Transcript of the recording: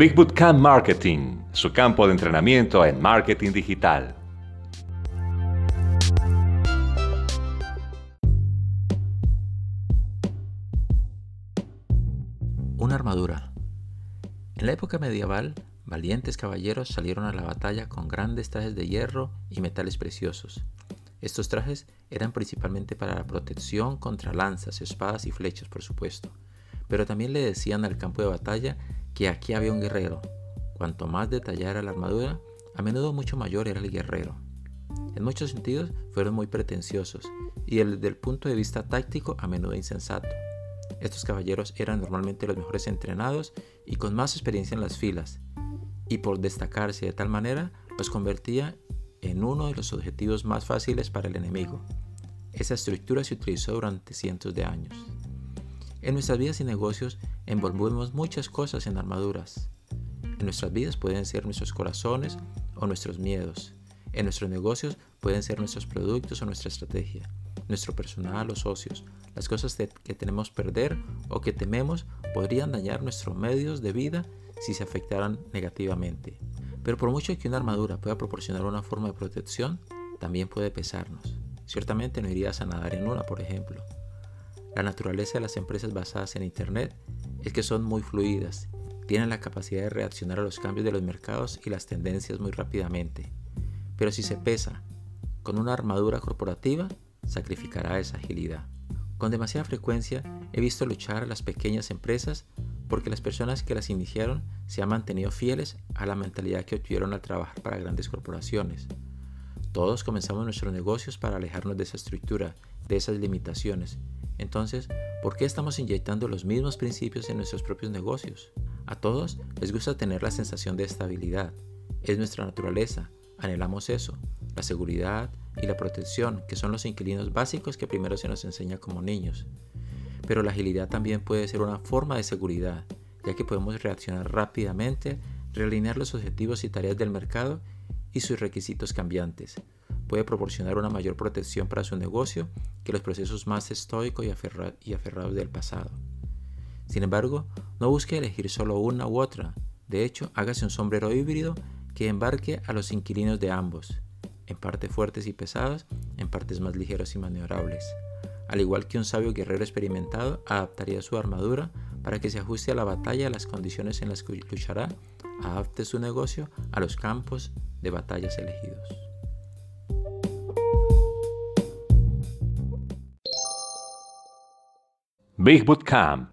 Big Bootcamp Marketing, su campo de entrenamiento en marketing digital. Una armadura. En la época medieval, valientes caballeros salieron a la batalla con grandes trajes de hierro y metales preciosos. Estos trajes eran principalmente para la protección contra lanzas, espadas y flechas, por supuesto, pero también le decían al campo de batalla que aquí había un guerrero. Cuanto más detallada la armadura, a menudo mucho mayor era el guerrero. En muchos sentidos fueron muy pretenciosos y desde el punto de vista táctico a menudo insensato. Estos caballeros eran normalmente los mejores entrenados y con más experiencia en las filas, y por destacarse de tal manera los convertía en uno de los objetivos más fáciles para el enemigo. Esa estructura se utilizó durante cientos de años. En nuestras vidas y negocios envolvemos muchas cosas en armaduras. En nuestras vidas pueden ser nuestros corazones o nuestros miedos. En nuestros negocios pueden ser nuestros productos o nuestra estrategia, nuestro personal o socios. Las cosas que tememos perder o que tememos podrían dañar nuestros medios de vida si se afectaran negativamente. Pero por mucho que una armadura pueda proporcionar una forma de protección, también puede pesarnos. Ciertamente no irías a nadar en una, por ejemplo. La naturaleza de las empresas basadas en Internet es que son muy fluidas, tienen la capacidad de reaccionar a los cambios de los mercados y las tendencias muy rápidamente. Pero si se pesa con una armadura corporativa, sacrificará esa agilidad. Con demasiada frecuencia he visto luchar a las pequeñas empresas porque las personas que las iniciaron se han mantenido fieles a la mentalidad que obtuvieron al trabajar para grandes corporaciones. Todos comenzamos nuestros negocios para alejarnos de esa estructura, de esas limitaciones, entonces, ¿por qué estamos inyectando los mismos principios en nuestros propios negocios? A todos les gusta tener la sensación de estabilidad. Es nuestra naturaleza. Anhelamos eso, la seguridad y la protección, que son los inquilinos básicos que primero se nos enseña como niños. Pero la agilidad también puede ser una forma de seguridad, ya que podemos reaccionar rápidamente, realinear los objetivos y tareas del mercado y sus requisitos cambiantes, puede proporcionar una mayor protección para su negocio que los procesos más estoicos y, aferrados del pasado. Sin embargo, no busque elegir solo una u otra. De hecho, hágase un sombrero híbrido que embarque a los inquilinos de ambos, en partes fuertes y pesadas, en partes más ligeras y maniobrables. Al igual que un sabio guerrero experimentado adaptaría su armadura para que se ajuste a la batalla a las condiciones en las que luchará, adapte su negocio a los campos de batallas elegidos. بیخ بوت کام